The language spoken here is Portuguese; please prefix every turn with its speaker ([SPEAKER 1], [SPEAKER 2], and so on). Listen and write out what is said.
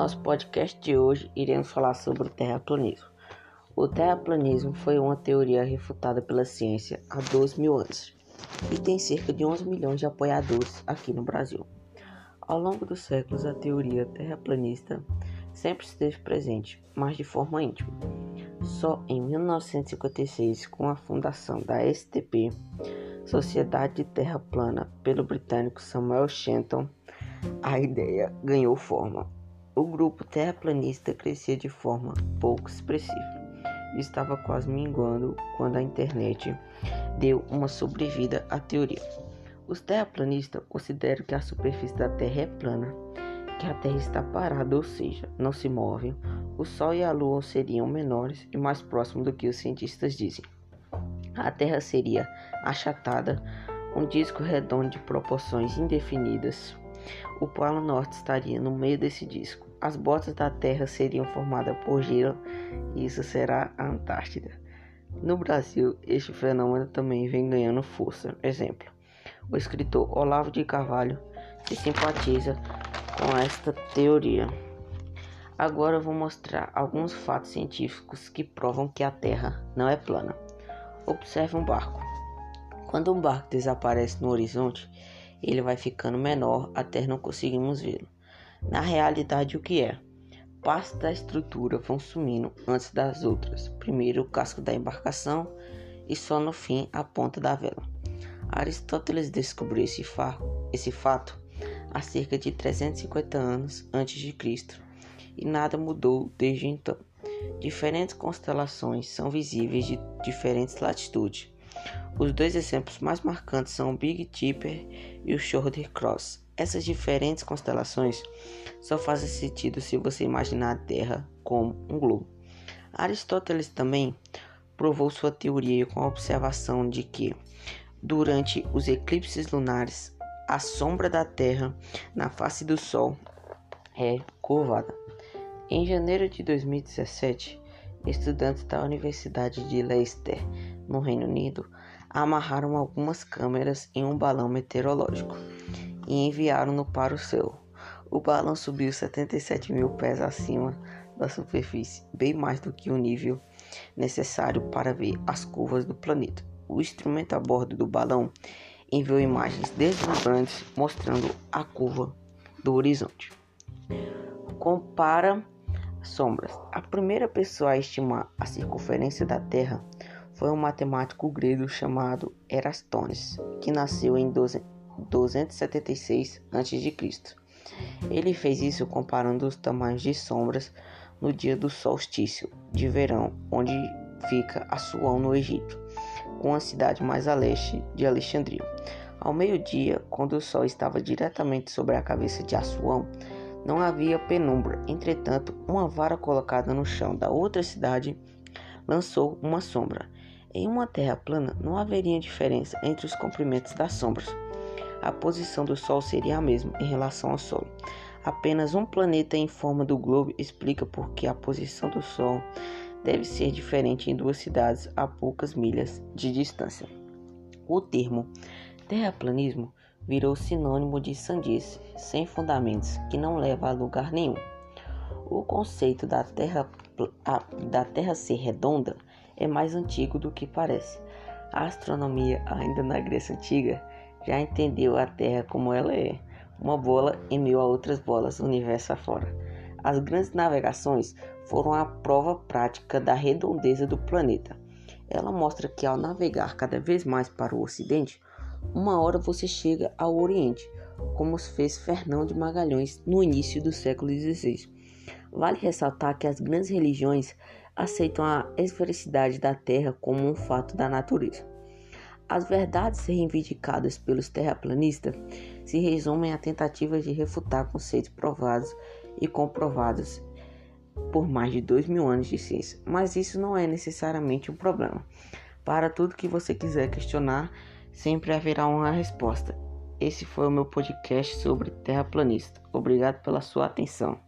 [SPEAKER 1] nosso podcast de hoje, iremos falar sobre o terraplanismo. O terraplanismo foi uma teoria refutada pela ciência há 12 mil anos e tem cerca de 11 milhões de apoiadores aqui no Brasil. Ao longo dos séculos, a teoria terraplanista sempre esteve presente, mas de forma íntima. Só em 1956, com a fundação da STP, Sociedade de Terra Plana, pelo britânico Samuel Shenton, a ideia ganhou forma. O grupo terraplanista crescia de forma pouco expressiva e estava quase minguando quando a internet deu uma sobrevida à teoria. Os terraplanistas consideram que a superfície da Terra é plana, que a Terra está parada, ou seja, não se move. O Sol e a Lua seriam menores e mais próximos do que os cientistas dizem. A Terra seria achatada, um disco redondo de proporções indefinidas. O Polo Norte estaria no meio desse disco. As botas da Terra seriam formadas por gelo e isso será a Antártida. No Brasil, este fenômeno também vem ganhando força. Exemplo: o escritor Olavo de Carvalho se simpatiza com esta teoria. Agora vou mostrar alguns fatos científicos que provam que a Terra não é plana. Observe um barco. Quando um barco desaparece no horizonte, ele vai ficando menor até não conseguimos vê-lo. Na realidade, o que é? Partes da estrutura vão sumindo antes das outras. Primeiro o casco da embarcação e só no fim a ponta da vela. Aristóteles descobriu esse, fa esse fato há cerca de 350 anos antes de Cristo e nada mudou desde então. Diferentes constelações são visíveis de diferentes latitudes. Os dois exemplos mais marcantes são o Big Dipper e o Shoulder Cross. Essas diferentes constelações só fazem sentido se você imaginar a Terra como um globo. Aristóteles também provou sua teoria com a observação de que, durante os eclipses lunares, a sombra da Terra na face do Sol é curvada. Em janeiro de 2017, estudantes da Universidade de Leicester, no Reino Unido, amarraram algumas câmeras em um balão meteorológico e enviaram-no para o céu. O balão subiu 77 mil pés acima da superfície, bem mais do que o nível necessário para ver as curvas do planeta. O instrumento a bordo do balão enviou imagens deslumbrantes mostrando a curva do horizonte. Compara sombras. A primeira pessoa a estimar a circunferência da Terra foi um matemático grego chamado Erastones, que nasceu em 276 a.C. Ele fez isso comparando os tamanhos de sombras no dia do solstício de verão, onde fica Assuão no Egito, com a cidade mais a leste de Alexandria. Ao meio-dia, quando o sol estava diretamente sobre a cabeça de Assuão, não havia penumbra. Entretanto, uma vara colocada no chão da outra cidade lançou uma sombra. Em uma terra plana, não haveria diferença entre os comprimentos das sombras. A posição do Sol seria a mesma em relação ao Sol. Apenas um planeta em forma do globo explica por que a posição do Sol deve ser diferente em duas cidades a poucas milhas de distância. O termo terraplanismo virou sinônimo de sandice, sem fundamentos, que não leva a lugar nenhum. O conceito da terra, da terra ser redonda é mais antigo do que parece. A astronomia, ainda na Grécia Antiga, já entendeu a Terra como ela é, uma bola em meio a outras bolas, universo afora. As grandes navegações foram a prova prática da redondeza do planeta. Ela mostra que ao navegar cada vez mais para o ocidente, uma hora você chega ao Oriente, como fez Fernão de Magalhães no início do século XVI. Vale ressaltar que as grandes religiões aceitam a esfericidade da Terra como um fato da natureza. As verdades reivindicadas pelos terraplanistas se resumem a tentativas de refutar conceitos provados e comprovados por mais de dois mil anos de ciência, mas isso não é necessariamente um problema. Para tudo que você quiser questionar, sempre haverá uma resposta. Esse foi o meu podcast sobre terraplanista. Obrigado pela sua atenção.